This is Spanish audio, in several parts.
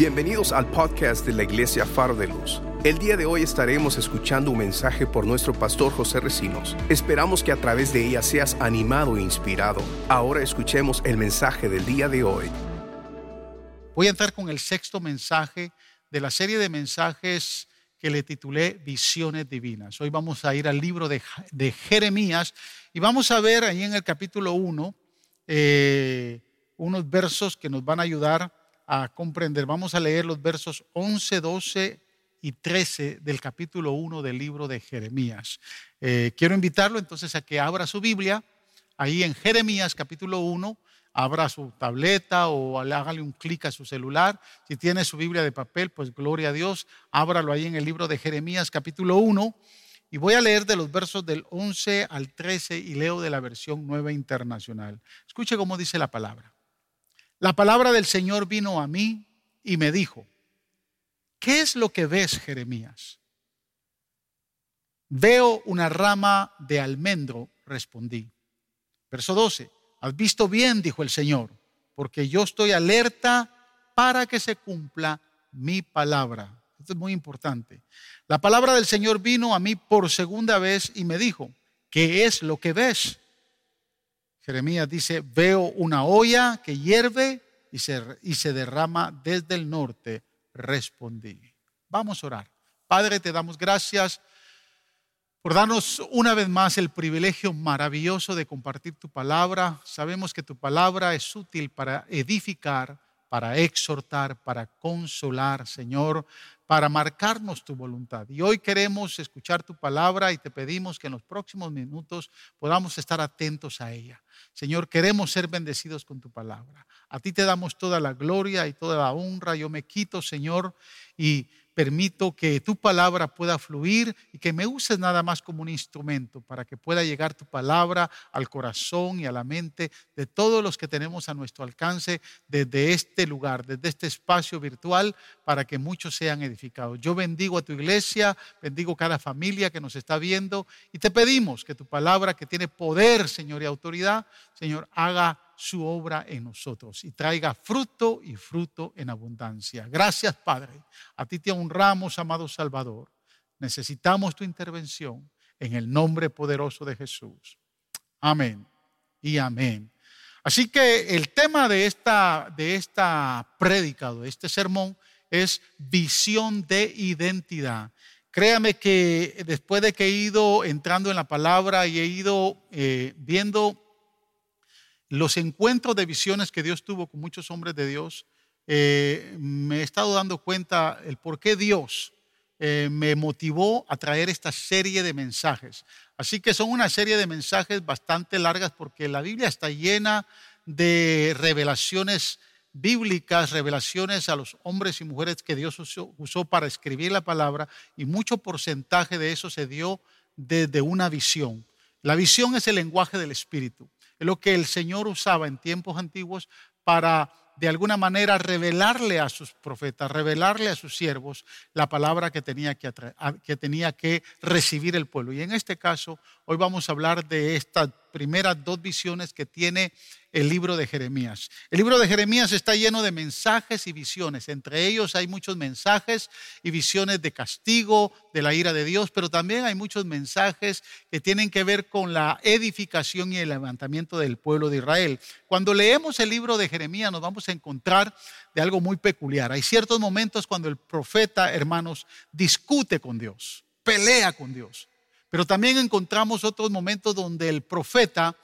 Bienvenidos al podcast de la Iglesia Faro de Luz. El día de hoy estaremos escuchando un mensaje por nuestro pastor José Recinos. Esperamos que a través de ella seas animado e inspirado. Ahora escuchemos el mensaje del día de hoy. Voy a entrar con el sexto mensaje de la serie de mensajes que le titulé Visiones Divinas. Hoy vamos a ir al libro de, Jeremías y vamos a ver ahí en el capítulo 1 eh, unos versos que nos van a ayudar a comprender. Vamos a leer los versos 11, 12 y 13 del capítulo 1 del libro de Jeremías. Eh, quiero invitarlo entonces a que abra su Biblia ahí en Jeremías capítulo 1 abra su tableta o hágale un clic a su celular. Si tiene su Biblia de papel, pues gloria a Dios, ábralo ahí en el libro de Jeremías capítulo 1 y voy a leer de los versos del 11 al 13 y leo de la versión nueva internacional. Escuche cómo dice la palabra. La palabra del Señor vino a mí y me dijo, ¿qué es lo que ves, Jeremías? Veo una rama de almendro, respondí. Verso 12, has visto bien, dijo el Señor, porque yo estoy alerta para que se cumpla mi palabra. Esto es muy importante. La palabra del Señor vino a mí por segunda vez y me dijo, ¿qué es lo que ves? Jeremías dice, veo una olla que hierve y se, y se derrama desde el norte. Respondí. Vamos a orar. Padre, te damos gracias por darnos una vez más el privilegio maravilloso de compartir tu palabra. Sabemos que tu palabra es útil para edificar, para exhortar, para consolar, Señor, para marcarnos tu voluntad. Y hoy queremos escuchar tu palabra y te pedimos que en los próximos minutos podamos estar atentos a ella. Señor, queremos ser bendecidos con tu palabra. A ti te damos toda la gloria y toda la honra. Yo me quito, Señor, y permito que tu palabra pueda fluir y que me uses nada más como un instrumento para que pueda llegar tu palabra al corazón y a la mente de todos los que tenemos a nuestro alcance desde este lugar, desde este espacio virtual, para que muchos sean edificados. Yo bendigo a tu iglesia, bendigo cada familia que nos está viendo y te pedimos que tu palabra que tiene poder, Señor, y autoridad, Señor, haga su obra en nosotros y traiga fruto y fruto en abundancia. Gracias, Padre. A ti te honramos, amado Salvador. Necesitamos tu intervención en el nombre poderoso de Jesús. Amén y amén. Así que el tema de esta, de prédica, de este sermón, es visión de identidad. Créame que después de que he ido entrando en la palabra y he ido eh, viendo los encuentros de visiones que Dios tuvo con muchos hombres de Dios, eh, me he estado dando cuenta el por qué Dios eh, me motivó a traer esta serie de mensajes. Así que son una serie de mensajes bastante largas porque la Biblia está llena de revelaciones bíblicas, revelaciones a los hombres y mujeres que Dios usó, usó para escribir la palabra y mucho porcentaje de eso se dio desde una visión. La visión es el lenguaje del Espíritu. Es lo que el Señor usaba en tiempos antiguos para de alguna manera revelarle a sus profetas, revelarle a sus siervos la palabra que tenía que, que tenía que recibir el pueblo. Y en este caso, hoy vamos a hablar de estas primeras dos visiones que tiene el libro de Jeremías. El libro de Jeremías está lleno de mensajes y visiones. Entre ellos hay muchos mensajes y visiones de castigo, de la ira de Dios, pero también hay muchos mensajes que tienen que ver con la edificación y el levantamiento del pueblo de Israel. Cuando leemos el libro de Jeremías nos vamos a encontrar de algo muy peculiar. Hay ciertos momentos cuando el profeta, hermanos, discute con Dios, pelea con Dios. Pero también encontramos otros momentos donde el profeta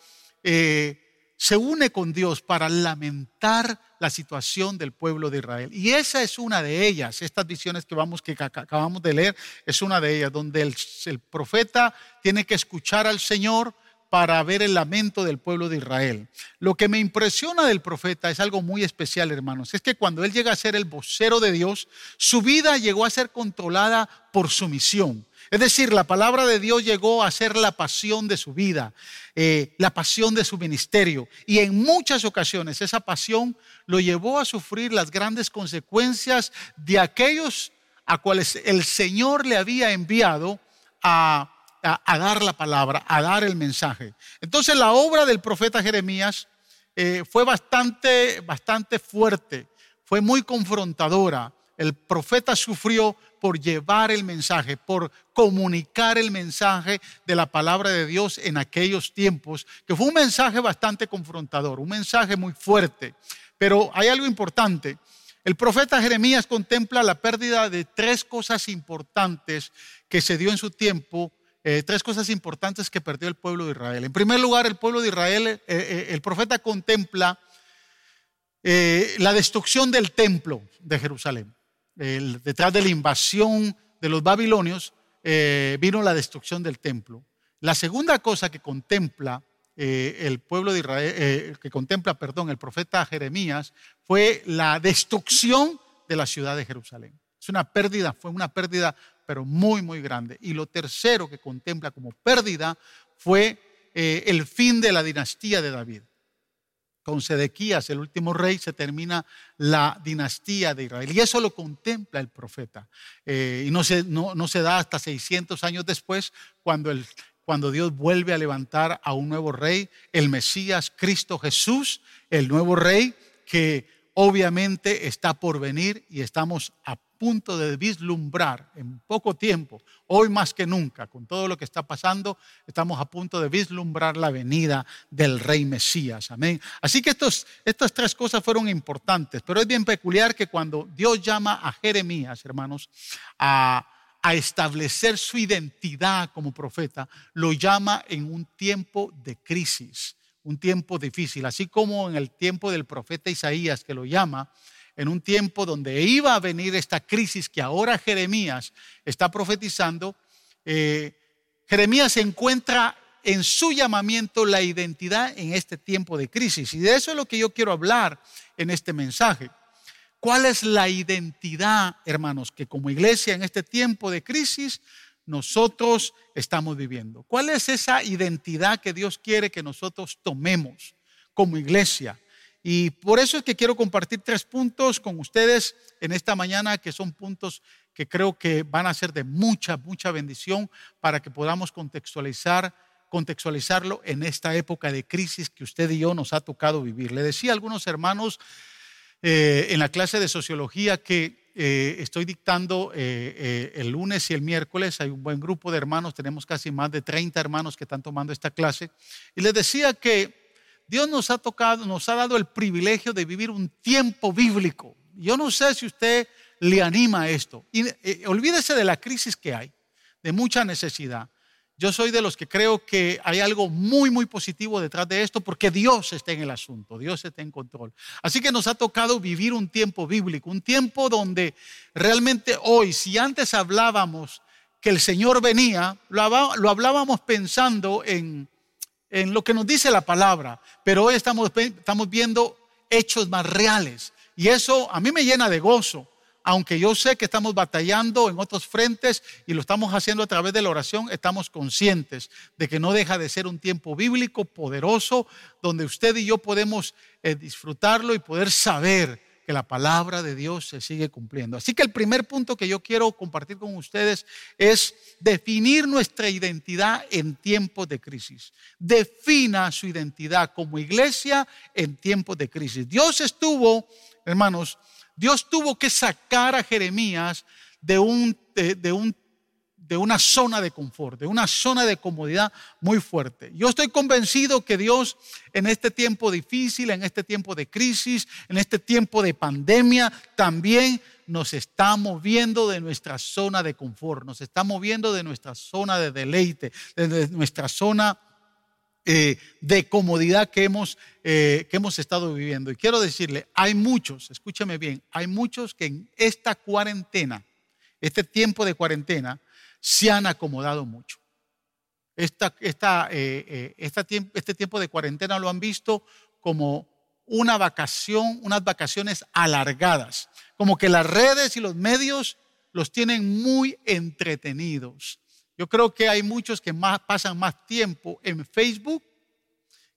eh, se une con Dios para lamentar la situación del pueblo de Israel. Y esa es una de ellas, estas visiones que, vamos, que acabamos de leer, es una de ellas, donde el, el profeta tiene que escuchar al Señor para ver el lamento del pueblo de Israel. Lo que me impresiona del profeta es algo muy especial, hermanos. Es que cuando él llega a ser el vocero de Dios, su vida llegó a ser controlada por su misión. Es decir, la palabra de Dios llegó a ser la pasión de su vida, eh, la pasión de su ministerio. Y en muchas ocasiones esa pasión lo llevó a sufrir las grandes consecuencias de aquellos a cuales el Señor le había enviado a, dar la palabra, a dar el mensaje. Entonces la obra del profeta Jeremías eh, fue bastante, bastante fuerte fue muy confrontadora. El profeta sufrió por llevar el mensaje, por comunicar el mensaje de la palabra de Dios en aquellos tiempos, que fue un mensaje bastante confrontador, un mensaje muy fuerte. Pero hay algo importante. El profeta Jeremías contempla la pérdida de tres cosas importantes que se dio en su tiempo, eh, tres cosas importantes que perdió el pueblo de Israel. En primer lugar, el pueblo de Israel, eh, eh, el profeta contempla la destrucción del templo de Jerusalén detrás de la invasión de los babilonios, eh, vino la destrucción del templo. La segunda cosa que contempla eh, el pueblo de Israel, eh, que contempla, perdón, el profeta Jeremías, fue la destrucción de la ciudad de Jerusalén. Es una pérdida, fue una pérdida, pero muy, muy grande. Y lo tercero que contempla como pérdida fue el fin de la dinastía de David con Sedequías, el último rey, se termina la dinastía de Israel. Y eso lo contempla el profeta. Eh, y no se, da hasta 600 años después, cuando, cuando Dios vuelve a levantar a un nuevo rey, el Mesías, Cristo Jesús, el nuevo rey que obviamente está por venir y estamos a punto de vislumbrar en poco tiempo, hoy más que nunca, con todo lo que está pasando, estamos a punto de vislumbrar la venida del Rey Mesías. Amén. Así que estas tres cosas fueron importantes, pero es bien peculiar que cuando Dios llama a Jeremías, hermanos, a, a establecer su identidad como profeta, lo llama en un tiempo de crisis, un tiempo difícil, así como en el tiempo del profeta Isaías que lo llama en un tiempo donde iba a venir esta crisis que ahora Jeremías está profetizando, eh, Jeremías encuentra en su llamamiento la identidad en este tiempo de crisis. Y de eso es lo que yo quiero hablar en este mensaje. ¿Cuál es la identidad, hermanos, que como iglesia en este tiempo de crisis nosotros estamos viviendo? ¿Cuál es esa identidad que Dios quiere que nosotros tomemos como iglesia? Y por eso es que quiero compartir tres puntos con ustedes en esta mañana, que son puntos que creo que van a ser de mucha, mucha bendición para que podamos contextualizar, contextualizarlo en esta época de crisis que usted y yo nos ha tocado vivir. Le decía a algunos hermanos eh, en la clase de sociología que eh, estoy dictando eh, el lunes y el miércoles. Hay un buen grupo de hermanos, tenemos casi más de 30 hermanos que están tomando esta clase. Y les decía que Dios nos ha tocado, nos ha dado el privilegio de vivir un tiempo bíblico. Yo no sé si usted le anima a esto. Eh, olvídese de la crisis que hay, de mucha necesidad. Yo soy de los que creo que hay algo muy, muy positivo detrás de esto porque Dios está en el asunto, Dios está en control. Así que nos ha tocado vivir un tiempo bíblico, un tiempo donde realmente hoy, si antes hablábamos que el Señor venía, lo hablábamos pensando en, en lo que nos dice la palabra, pero hoy estamos, estamos viendo hechos más reales. Y eso a mí me llena de gozo, aunque yo sé que estamos batallando en otros frentes y lo estamos haciendo a través de la oración, estamos conscientes de que no deja de ser un tiempo bíblico poderoso donde usted y yo podemos eh, disfrutarlo y poder saber que la palabra de Dios se sigue cumpliendo. Así que el primer punto que yo quiero compartir con ustedes es definir nuestra identidad en tiempos de crisis. Defina su identidad como iglesia en tiempos de crisis. Dios estuvo, hermanos, Dios tuvo que sacar a Jeremías de un, de, un de una zona de confort, de una zona de comodidad muy fuerte. Yo estoy convencido que Dios en este tiempo difícil, en este tiempo de crisis, en este tiempo de pandemia, también nos está moviendo de nuestra zona de confort, nos está moviendo de nuestra zona de deleite, de nuestra zona eh, de comodidad que hemos, eh, que hemos estado viviendo. Y quiero decirle, hay muchos, escúchame bien, hay muchos que en esta cuarentena, este tiempo de cuarentena, se han acomodado mucho. Esta, eh, eh, este tiempo de cuarentena lo han visto como una vacación, unas vacaciones alargadas, como que las redes y los medios los tienen muy entretenidos. Yo creo que hay muchos que pasan más tiempo en Facebook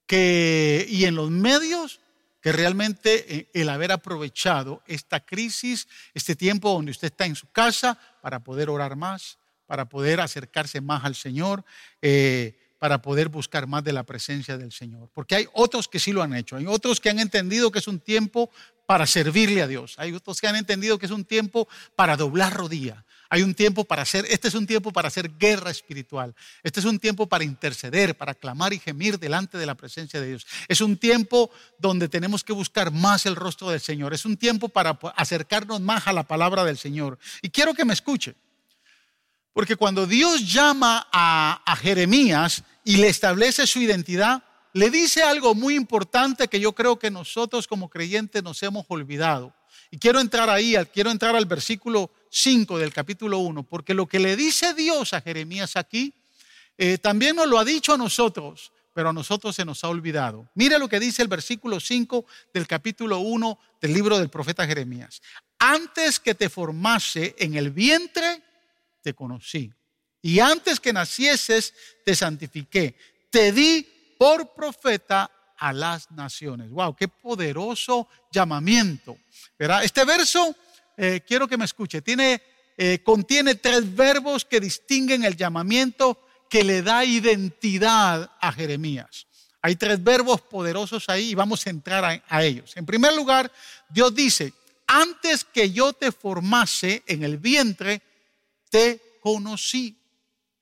y en los medios que realmente eh, el haber aprovechado esta crisis, este tiempo donde usted está en su casa para poder orar más, para poder acercarse más al Señor, eh, para poder buscar más de la presencia del Señor. Porque hay otros que sí lo han hecho, hay otros que han entendido que es un tiempo para servirle a Dios, hay otros que han entendido que es un tiempo para doblar rodilla, hay un tiempo para hacer, este es un tiempo para hacer guerra espiritual, este es un tiempo para interceder, para clamar y gemir delante de la presencia de Dios. Es un tiempo donde tenemos que buscar más el rostro del Señor, es un tiempo para acercarnos más a la palabra del Señor. Y quiero que me escuche. Porque cuando Dios llama a, Jeremías y le establece su identidad, le dice algo muy importante que yo creo que nosotros como creyentes nos hemos olvidado. Y quiero entrar ahí, quiero entrar al versículo 5 del capítulo 1, porque lo que le dice Dios a Jeremías aquí, eh, también nos lo ha dicho a nosotros, pero a nosotros se nos ha olvidado. Mire lo que dice el versículo 5 del capítulo 1 del libro del profeta Jeremías. Antes que te formase en el vientre, te conocí. Y antes que nacieses, te santifiqué. Te di por profeta a las naciones. Wow, qué poderoso llamamiento. ¿verdad? Este verso, eh, quiero que me escuche, tiene, eh, contiene tres verbos que distinguen el llamamiento que le da identidad a Jeremías. Hay tres verbos poderosos ahí y vamos a entrar a ellos. En primer lugar, Dios dice, antes que yo te formase en el vientre, te conocí.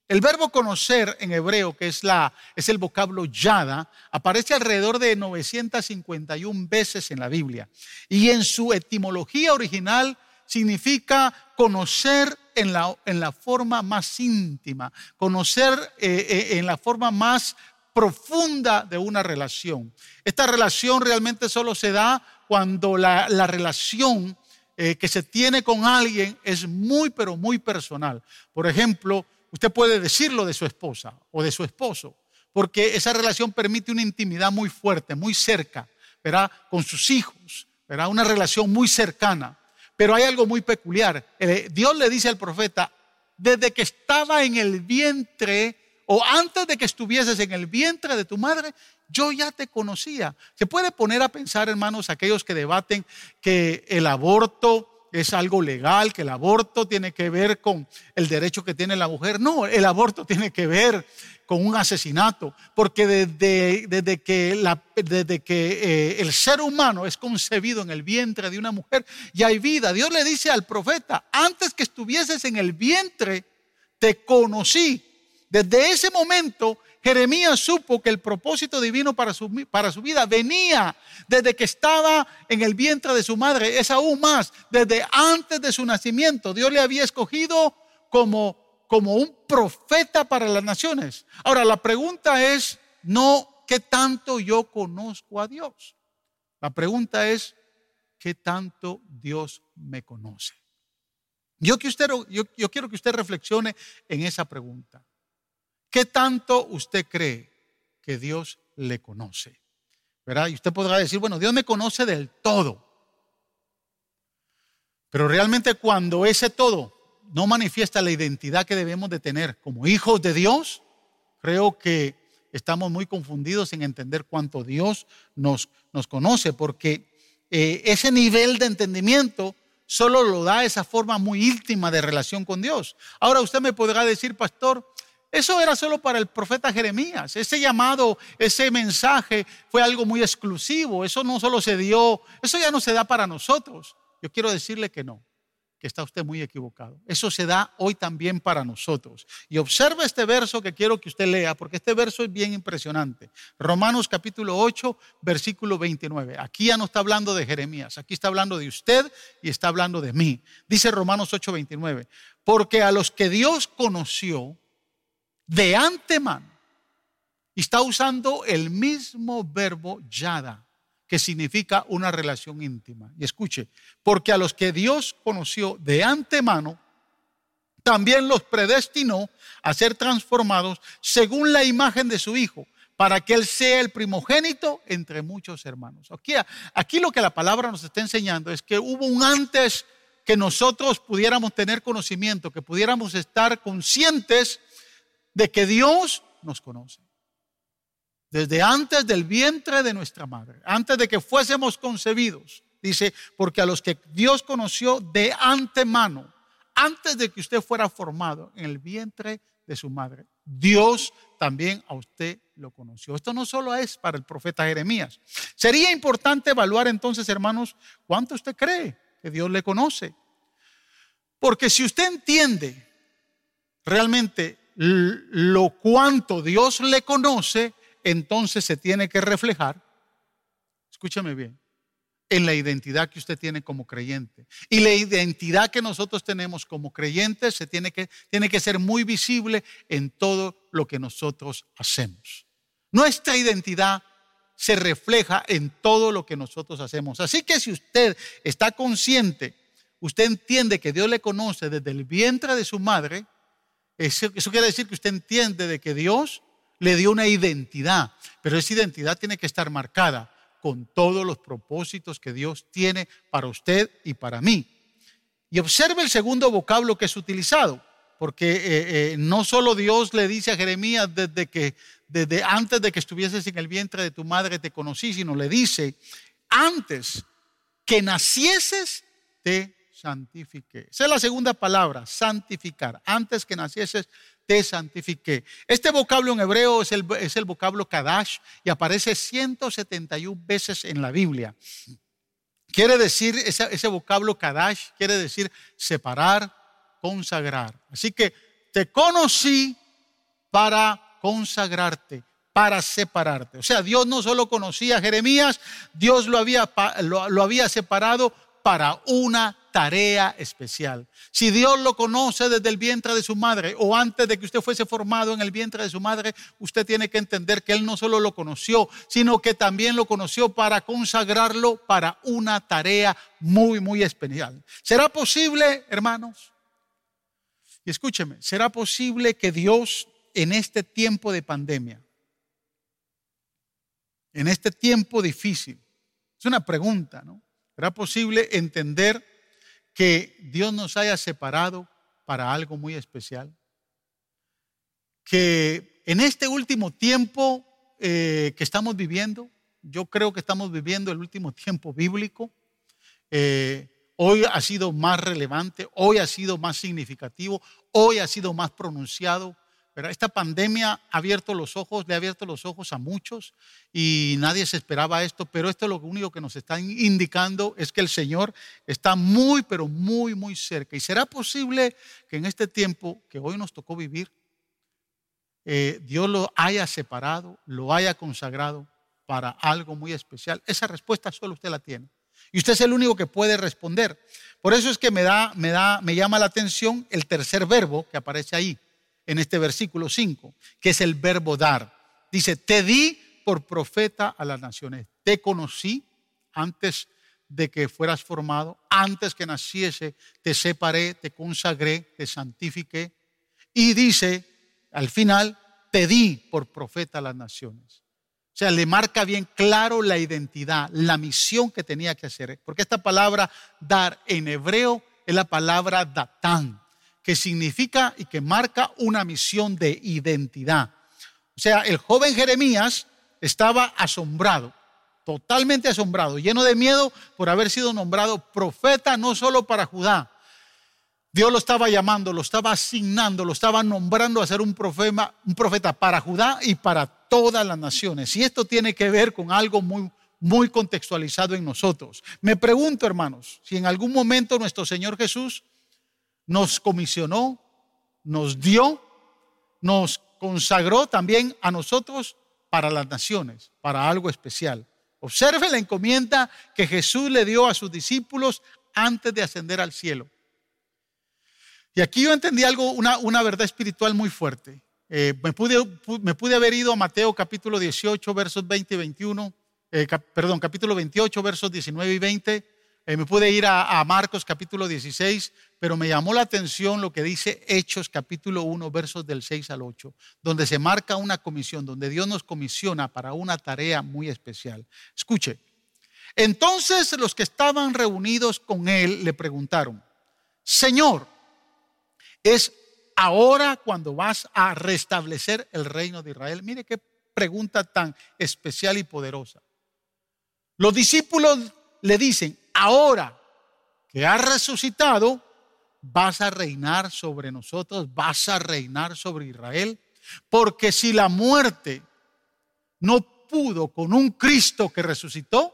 El verbo conocer en hebreo, que es, la, es el vocablo yada, aparece alrededor de 951 veces en la Biblia. Y en su etimología original significa conocer en la, en la forma más íntima, conocer eh, eh, en la forma más profunda de una relación. Esta relación realmente solo se da cuando la, la relación eh, que se tiene con alguien es muy, pero muy personal. Por ejemplo, usted puede decirlo de su esposa o de su esposo, porque esa relación permite una intimidad muy fuerte, muy cerca, ¿verdad? Con sus hijos, ¿verdad? Una relación muy cercana. Pero hay algo muy peculiar. Eh, Dios le dice al profeta, desde que estaba en el vientre o antes de que estuvieses en el vientre de tu madre, yo ya te conocía. Se puede poner a pensar, hermanos, aquellos que debaten que el aborto es algo legal, que el aborto tiene que ver con el derecho que tiene la mujer. No, el aborto tiene que ver con un asesinato, porque desde, desde que, desde que eh, el ser humano es concebido en el vientre de una mujer, ya hay vida. Dios le dice al profeta, antes que estuvieses en el vientre, te conocí. Desde ese momento Jeremías supo que el propósito divino para su, para su vida venía desde que estaba en el vientre de su madre. Es aún más, desde antes de su nacimiento. Dios le había escogido como, como un profeta para las naciones. Ahora, la pregunta es no qué tanto yo conozco a Dios. La pregunta es qué tanto Dios me conoce. Yo, que usted, yo, yo quiero que usted reflexione en esa pregunta. ¿Qué tanto usted cree que Dios le conoce? ¿Verdad? Y usted podrá decir, bueno, Dios me conoce del todo. Pero realmente cuando ese todo no manifiesta la identidad que debemos de tener como hijos de Dios, creo que estamos muy confundidos en entender cuánto Dios nos, nos conoce, porque eh, ese nivel de entendimiento solo lo da esa forma muy íntima de relación con Dios. Ahora usted me podrá decir, pastor, eso era solo para el profeta Jeremías. Ese llamado, ese mensaje fue algo muy exclusivo. Eso no solo se dio, eso ya no se da para nosotros. Yo quiero decirle que no, que está usted muy equivocado. Eso se da hoy también para nosotros. Y observa este verso que quiero que usted lea, porque este verso es bien impresionante. Romanos capítulo 8, versículo 29. Aquí ya no está hablando de Jeremías, aquí está hablando de usted y está hablando de mí. Dice Romanos 8, 29. Porque a los que Dios conoció, de antemano. Y está usando el mismo verbo yada, que significa una relación íntima. Y escuche, porque a los que Dios conoció de antemano, también los predestinó a ser transformados según la imagen de su Hijo, para que Él sea el primogénito entre muchos hermanos. Aquí, aquí lo que la palabra nos está enseñando es que hubo un antes que nosotros pudiéramos tener conocimiento, que pudiéramos estar conscientes de que Dios nos conoce. Desde antes del vientre de nuestra madre, antes de que fuésemos concebidos, dice, porque a los que Dios conoció de antemano, antes de que usted fuera formado en el vientre de su madre. Dios también a usted lo conoció. Esto no solo es para el profeta Jeremías. Sería importante evaluar entonces, hermanos, cuánto usted cree que Dios le conoce. Porque si usted entiende realmente lo cuánto Dios le conoce, entonces se tiene que reflejar, escúchame bien, en la identidad que usted tiene como creyente. Y la identidad que nosotros tenemos como creyentes se tiene que, tiene que ser muy visible en todo lo que nosotros hacemos. Nuestra identidad se refleja en todo lo que nosotros hacemos. Así que si usted está consciente, usted entiende que Dios le conoce desde el vientre de su madre, eso, quiere decir que usted entiende de que Dios le dio una identidad, pero esa identidad tiene que estar marcada con todos los propósitos que Dios tiene para usted y para mí. Y observe el segundo vocablo que es utilizado, porque eh, eh, no solo Dios le dice a Jeremías desde que desde antes de que estuvieses en el vientre de tu madre te conocí, sino le dice antes que nacieses te santifiqué. Esa es la segunda palabra, santificar. Antes que nacieses, te santifiqué. Este vocablo en hebreo es el, es el vocablo Kadash y aparece 171 veces en la Biblia. Quiere decir, ese, ese vocablo Kadash quiere decir separar, consagrar. Así que te conocí para consagrarte, para separarte. O sea, Dios no solo conocía a Jeremías, Dios lo había, lo, lo había separado para una tarea especial. Si Dios lo conoce desde el vientre de su madre o antes de que usted fuese formado en el vientre de su madre, usted tiene que entender que Él no solo lo conoció, sino que también lo conoció para consagrarlo para una tarea muy, muy especial. ¿Será posible, hermanos? Y escúcheme, ¿será posible que Dios en este tiempo de pandemia, en este tiempo difícil, es una pregunta, ¿no? ¿Será posible entender que Dios nos haya separado para algo muy especial? Que en este último tiempo eh, que estamos viviendo, yo creo que estamos viviendo el último tiempo bíblico, eh, hoy ha sido más relevante, hoy ha sido más significativo, hoy ha sido más pronunciado esta pandemia ha abierto los ojos, le ha abierto los ojos a muchos y nadie se esperaba esto, pero esto lo único que nos está indicando es que el Señor está muy, pero muy, muy cerca. ¿Y será posible que en este tiempo que hoy nos tocó vivir, eh, Dios lo haya separado, lo haya consagrado para algo muy especial? Esa respuesta solo usted la tiene. Y usted es el único que puede responder. Por eso es que me da, me da, me llama la atención el tercer verbo que aparece ahí en este versículo 5, que es el verbo dar. Dice, te di por profeta a las naciones. Te conocí antes de que fueras formado, antes que naciese, te separé, te consagré, te santifiqué. Y dice, al final, te di por profeta a las naciones. O sea, le marca bien claro la identidad, la misión que tenía que hacer. Porque esta palabra dar en hebreo es la palabra datán que significa y que marca una misión de identidad. O sea, el joven Jeremías estaba asombrado, totalmente asombrado, lleno de miedo por haber sido nombrado profeta no solo para Judá. Dios lo estaba llamando, lo estaba asignando, lo estaba nombrando a ser un profeta, un profeta para Judá y para todas las naciones. Y esto tiene que ver con algo muy, muy contextualizado en nosotros. Me pregunto, hermanos, si en algún momento nuestro Señor Jesús nos comisionó, nos dio, nos consagró también a nosotros para las naciones, para algo especial. Observe la encomienda que Jesús le dio a sus discípulos antes de ascender al cielo. Y aquí yo entendí algo, una, una verdad espiritual muy fuerte. Eh, me, pude, me, pude, haber ido a Mateo capítulo 18, versos 20 y 21, eh, perdón, capítulo 28, versos 19 y 20 eh, me pude ir a, Marcos capítulo 16, pero me llamó la atención lo que dice Hechos capítulo 1, versos del 6 al 8, donde se marca una comisión, donde Dios nos comisiona para una tarea muy especial. Escuche, entonces los que estaban reunidos con él le preguntaron, Señor, ¿es ahora cuando vas a restablecer el reino de Israel? Mire qué pregunta tan especial y poderosa. Los discípulos le dicen, ahora que ha resucitado, vas a reinar sobre nosotros, vas a reinar sobre Israel. Porque si la muerte no pudo con un Cristo que resucitó,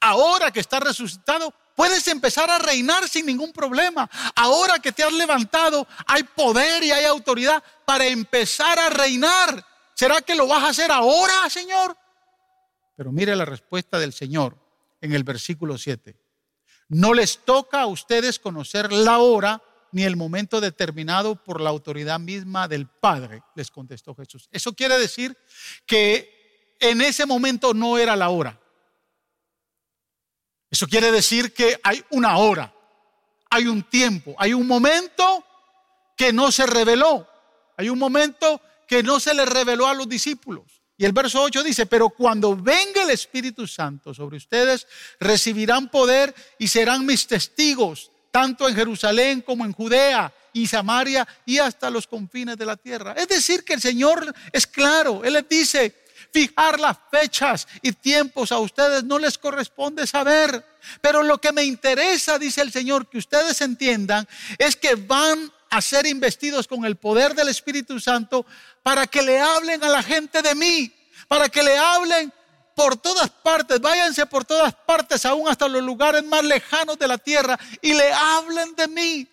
ahora que está resucitado, puedes empezar a reinar sin ningún problema. Ahora que te has levantado, hay poder y hay autoridad para empezar a reinar. ¿Será que lo vas a hacer ahora, Señor? Pero mire la respuesta del Señor en el versículo 7. No les toca a ustedes conocer la hora ni el momento determinado por la autoridad misma del Padre, les contestó Jesús. Eso quiere decir que en ese momento no era la hora. Eso quiere decir que hay una hora, hay un tiempo, hay un momento que no se reveló, hay un momento que no se le reveló a los discípulos. Y el verso 8 dice, pero cuando venga el Espíritu Santo sobre ustedes, recibirán poder y serán mis testigos, tanto en Jerusalén como en Judea y Samaria y hasta los confines de la tierra. Es decir, que el Señor es claro, Él les dice, fijar las fechas y tiempos a ustedes no les corresponde saber. Pero lo que me interesa, dice el Señor, que ustedes entiendan, es que van a ser investidos con el poder del Espíritu Santo para que le hablen a la gente de mí, para que le hablen por todas partes, váyanse por todas partes, aún hasta los lugares más lejanos de la tierra, y le hablen de mí.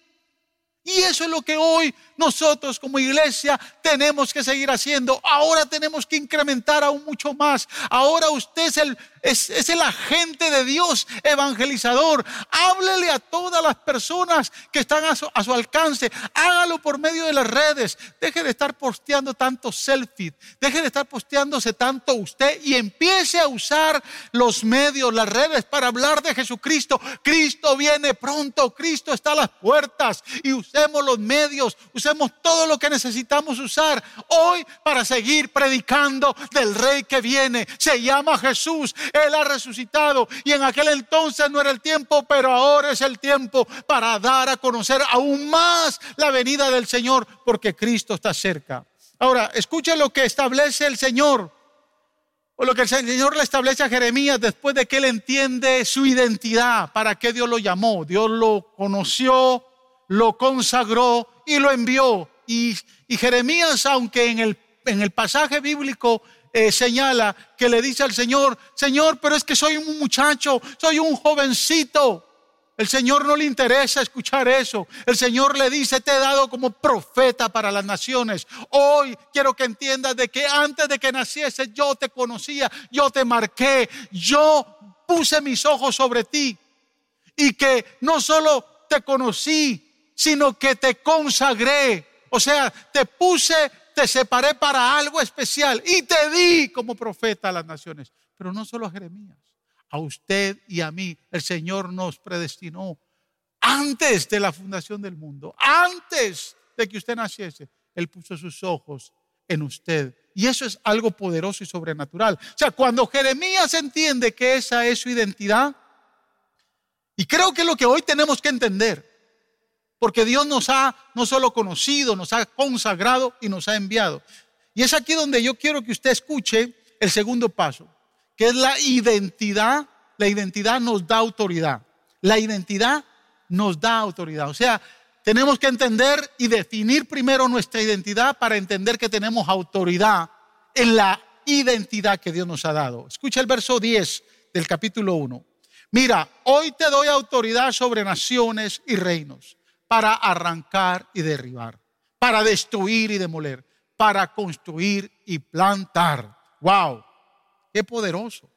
Y eso es lo que hoy nosotros como iglesia tenemos que seguir haciendo. Ahora tenemos que incrementar aún mucho más. Ahora usted es el, es, el agente de Dios evangelizador. Háblele a todas las personas que están a su, a su alcance. Hágalo por medio de las redes. Deje de estar posteando tanto selfies. Deje de estar posteándose tanto usted y empiece a usar los medios, las redes para hablar de Jesucristo. Cristo viene pronto. Cristo está a las puertas y usemos los medios. Usemos todo lo que necesitamos usar hoy para seguir predicando del Rey que viene. Se llama Jesús. Él ha resucitado y en aquel entonces no era el tiempo, pero ahora es el tiempo para dar a conocer aún más la venida del Señor porque Cristo está cerca. Ahora, escuche lo que establece el Señor o lo que el Señor le establece a Jeremías después de que él entiende su identidad, para qué Dios lo llamó. Dios lo conoció, lo consagró y lo envió. Y, y Jeremías, aunque en el, en el pasaje bíblico eh, señala que le dice al Señor, Señor, pero es que soy un muchacho, soy un jovencito. El Señor no le interesa escuchar eso. El Señor le dice, te he dado como profeta para las naciones. Hoy quiero que entiendas de que antes de que naciese yo te conocía, yo te marqué, yo puse mis ojos sobre ti. Y que no solo te conocí, sino que te consagré. O sea, te puse te separé para algo especial y te di como profeta a las naciones. Pero no solo a Jeremías, a usted y a mí. El Señor nos predestinó antes de la fundación del mundo, antes de que usted naciese. Él puso sus ojos en usted. Y eso es algo poderoso y sobrenatural. O sea, cuando Jeremías entiende que esa es su identidad, y creo que es lo que hoy tenemos que entender, porque Dios nos ha no solo conocido, nos ha consagrado y nos ha enviado. Y es aquí donde yo quiero que usted escuche el segundo paso, que es la identidad. La identidad nos da autoridad. La identidad nos da autoridad. O sea, tenemos que entender y definir primero nuestra identidad para entender que tenemos autoridad en la identidad que Dios nos ha dado. Escucha el verso 10 del capítulo 1. Mira, hoy te doy autoridad sobre naciones y reinos para arrancar y derribar, para destruir y demoler, para construir y plantar. ¡Wow! ¡Qué poderoso!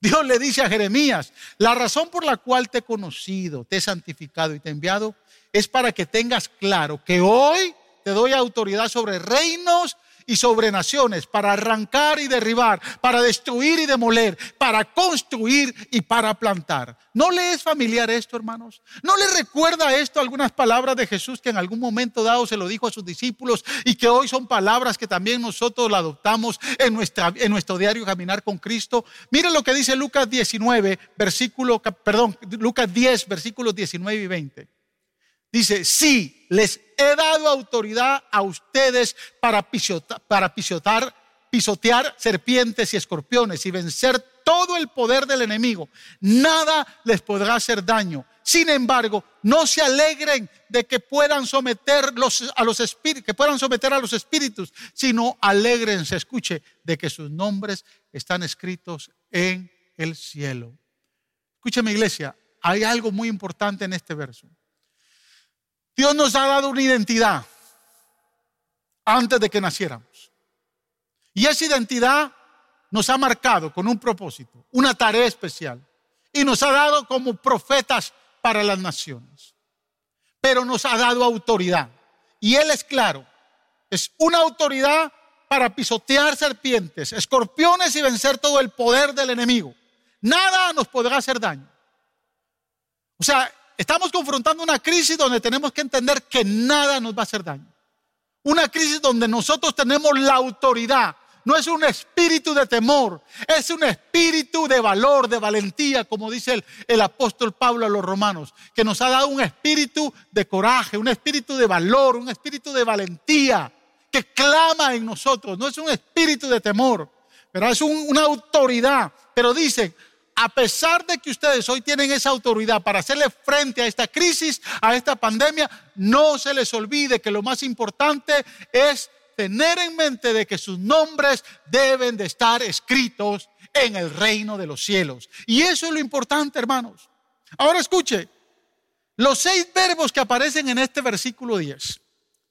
Dios le dice a Jeremías, la razón por la cual te he conocido, te he santificado y te he enviado es para que tengas claro que hoy te doy autoridad sobre reinos y sobre naciones, para arrancar y derribar, para destruir y demoler, para construir y para plantar. ¿No le es familiar esto, hermanos? ¿No le recuerda esto algunas palabras de Jesús que en algún momento dado se lo dijo a sus discípulos y que hoy son palabras que también nosotros la adoptamos en, en nuestro diario caminar con Cristo? Mire lo que dice Lucas 19, versículo, perdón, Lucas 10, versículos 19 y 20. Dice, sí, les he dado autoridad a ustedes para pisotar, para pisotear serpientes y escorpiones y vencer todo el poder del enemigo. Nada les podrá hacer daño. Sin embargo, no se alegren de que puedan someter a los espíritus, que puedan someter a los espíritus, sino alegrense, escuche, de que sus nombres están escritos en el cielo. Escúcheme, iglesia, hay algo muy importante en este verso. Dios nos ha dado una identidad antes de que naciéramos. Y esa identidad nos ha marcado con un propósito, una tarea especial. Y nos ha dado como profetas para las naciones. Pero nos ha dado autoridad. Y Él es claro, es una autoridad para pisotear serpientes, escorpiones y vencer todo el poder del enemigo. Nada nos podrá hacer daño. O sea, estamos confrontando una crisis donde tenemos que entender que nada nos va a hacer daño. Una crisis donde nosotros tenemos la autoridad no es un espíritu de temor, es un espíritu de valor, de valentía, como dice el, apóstol Pablo a los romanos, que nos ha dado un espíritu de coraje, un espíritu de valor, un espíritu de valentía, que clama en nosotros, no es un espíritu de temor, pero es una autoridad. Pero dice, a pesar de que ustedes hoy tienen esa autoridad para hacerle frente a esta crisis, a esta pandemia, no se les olvide que lo más importante es tener en mente de que sus nombres deben de estar escritos en el reino de los cielos. Y eso es lo importante, hermanos. Ahora escuche, los seis verbos que aparecen en este versículo 10,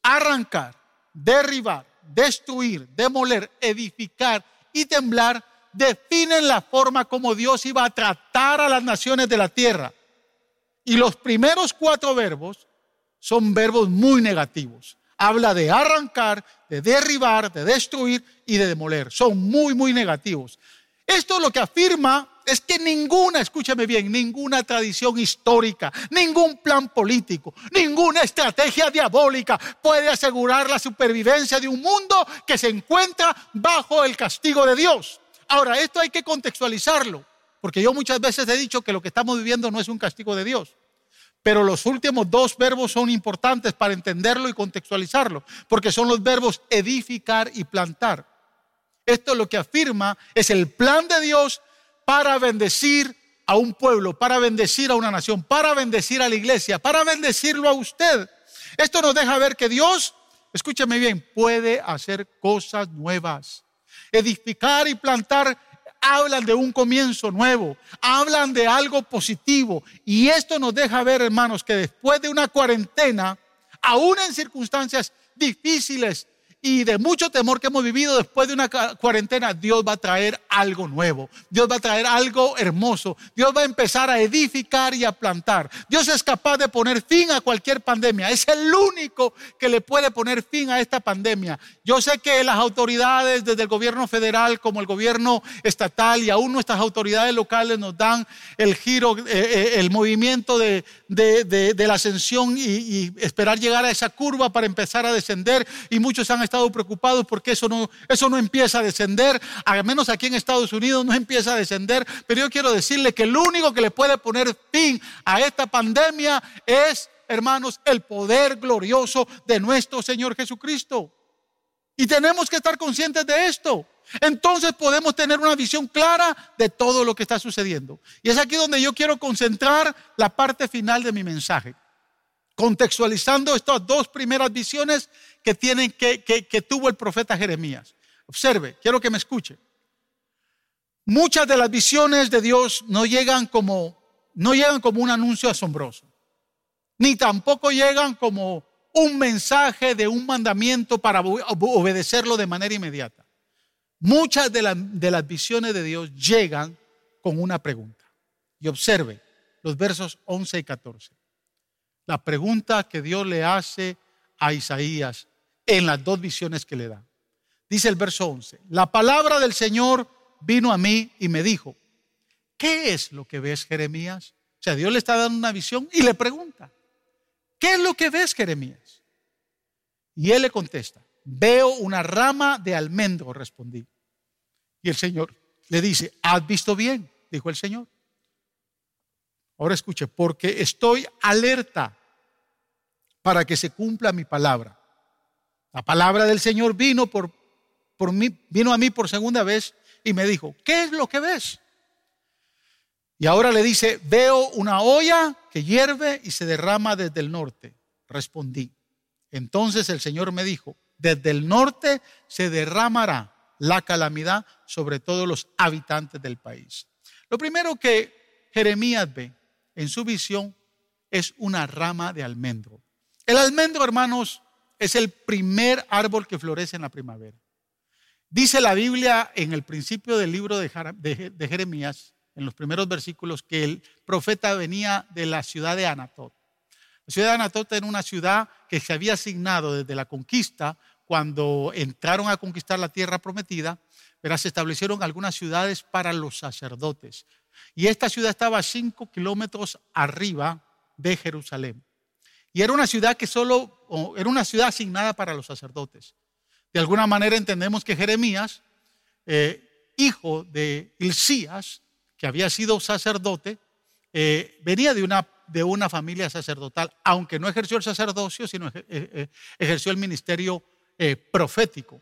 arrancar, derribar, destruir, demoler, edificar y temblar, definen la forma como Dios iba a tratar a las naciones de la tierra. Y los primeros cuatro verbos son verbos muy negativos habla de arrancar, de derribar, de destruir y de demoler. Son muy, muy negativos. Esto lo que afirma es que ninguna, escúchame bien, ninguna tradición histórica, ningún plan político, ninguna estrategia diabólica puede asegurar la supervivencia de un mundo que se encuentra bajo el castigo de Dios. Ahora, esto hay que contextualizarlo, porque yo muchas veces he dicho que lo que estamos viviendo no es un castigo de Dios. Pero los últimos dos verbos son importantes para entenderlo y contextualizarlo, porque son los verbos edificar y plantar. Esto lo que afirma es el plan de Dios para bendecir a un pueblo, para bendecir a una nación, para bendecir a la iglesia, para bendecirlo a usted. Esto nos deja ver que Dios, escúchame bien, puede hacer cosas nuevas. Edificar y plantar hablan de un comienzo nuevo, hablan de algo positivo. Y esto nos deja ver, hermanos, que después de una cuarentena, aún en circunstancias difíciles, y de mucho temor que hemos vivido después de una cuarentena, Dios va a traer algo nuevo. Dios va a traer algo hermoso. Dios va a empezar a edificar y a plantar. Dios es capaz de poner fin a cualquier pandemia. Es el único que le puede poner fin a esta pandemia. Yo sé que las autoridades, desde el gobierno federal como el gobierno estatal y aún nuestras autoridades locales nos dan el giro, eh, eh, el movimiento de, la ascensión y, y esperar llegar a esa curva para empezar a descender. Y muchos han estado preocupados porque eso no, eso no empieza a descender, al menos aquí en Estados Unidos no empieza a descender, pero yo quiero decirle que el único que le puede poner fin a esta pandemia es, hermanos, el poder glorioso de nuestro Señor Jesucristo. Y tenemos que estar conscientes de esto. Entonces podemos tener una visión clara de todo lo que está sucediendo. Y es aquí donde yo quiero concentrar la parte final de mi mensaje contextualizando estas dos primeras visiones que, que, que, tuvo el profeta Jeremías. Observe, quiero que me escuche. Muchas de las visiones de Dios no llegan como, no llegan como un anuncio asombroso, ni tampoco llegan como un mensaje de un mandamiento para obedecerlo de manera inmediata. Muchas de, de las visiones de Dios llegan con una pregunta. Y observe los versos 11 y 14 la pregunta que Dios le hace a Isaías en las dos visiones que le da. Dice el verso 11, la palabra del Señor vino a mí y me dijo, ¿qué es lo que ves, Jeremías? O sea, Dios le está dando una visión y le pregunta, ¿qué es lo que ves, Jeremías? Y él le contesta, veo una rama de almendro, respondí. Y el Señor le dice, ¿has visto bien? Dijo el Señor. Ahora escuche, porque estoy alerta para que se cumpla mi palabra. La palabra del Señor vino por, por mí, vino a mí por segunda vez y me dijo, ¿qué es lo que ves? Y ahora le dice, veo una olla que hierve y se derrama desde el norte. Respondí. Entonces el Señor me dijo, desde el norte se derramará la calamidad sobre todos los habitantes del país. Lo primero que Jeremías ve en su visión es una rama de almendro. El almendro, hermanos, es el primer árbol que florece en la primavera. Dice la Biblia en el principio del libro de Jeremías, en los primeros versículos, que el profeta venía de la ciudad de Anatot. La ciudad de Anatot era una ciudad que se había asignado desde la conquista, cuando entraron a conquistar la tierra prometida, pero se establecieron algunas ciudades para los sacerdotes. Y esta ciudad estaba a cinco kilómetros arriba de Jerusalén. Y era una ciudad que solo, era una ciudad asignada para los sacerdotes. De alguna manera entendemos que Jeremías, eh, hijo de Hilcías, que había sido sacerdote, eh, venía de una, de una familia sacerdotal, aunque no ejerció el sacerdocio, sino eh, ejerció el ministerio profético.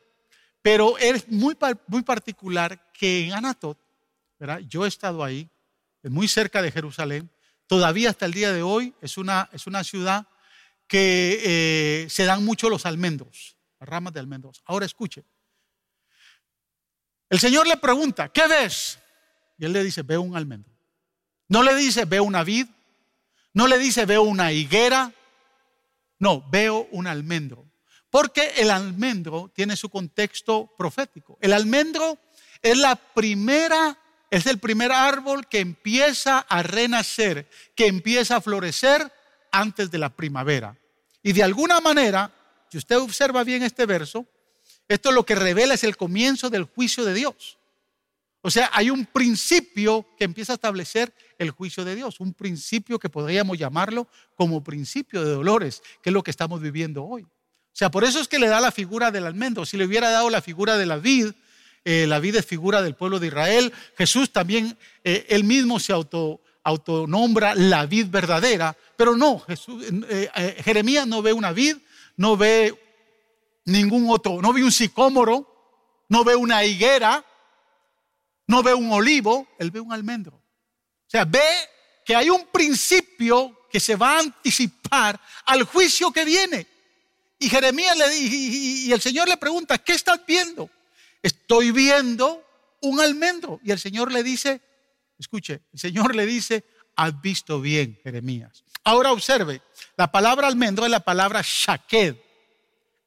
Pero es muy, muy particular que en Anatot, yo he estado ahí, muy cerca de Jerusalén, todavía hasta el día de hoy es una, es una ciudad que se dan mucho los almendros ramas de almendros. Ahora escuche. El Señor le pregunta, ¿qué ves? Y él le dice, veo un almendro. No le dice, veo una vid. No le dice, veo una higuera. No, veo un almendro. Porque el almendro tiene su contexto profético. El almendro es la primera, es el primer árbol que empieza a renacer, que empieza a florecer antes de la primavera. Y de alguna manera, si usted observa bien este verso, esto lo que revela es el comienzo del juicio de Dios. O sea, hay un principio que empieza a establecer el juicio de Dios, un principio que podríamos llamarlo como principio de dolores, que es lo que estamos viviendo hoy. O sea, por eso es que le da la figura del almendro. Si le hubiera dado la figura de la vid, eh, la vid es figura del pueblo de Israel. Jesús también, eh, él mismo se auto, autonombra la vid verdadera, pero no, Jesús, eh, Jeremías no ve una vid, no ve ningún otro, no ve un sicómoro, no ve una higuera, no ve un olivo, él ve un almendro. O sea, ve que hay un principio que se va a anticipar al juicio que viene. Y Jeremías le y, y el Señor le pregunta, ¿qué estás viendo? Estoy viendo un almendro. Y el Señor le dice, escuche, el Señor le dice, has visto bien, Jeremías. Ahora observe, la palabra almendro es la palabra shaked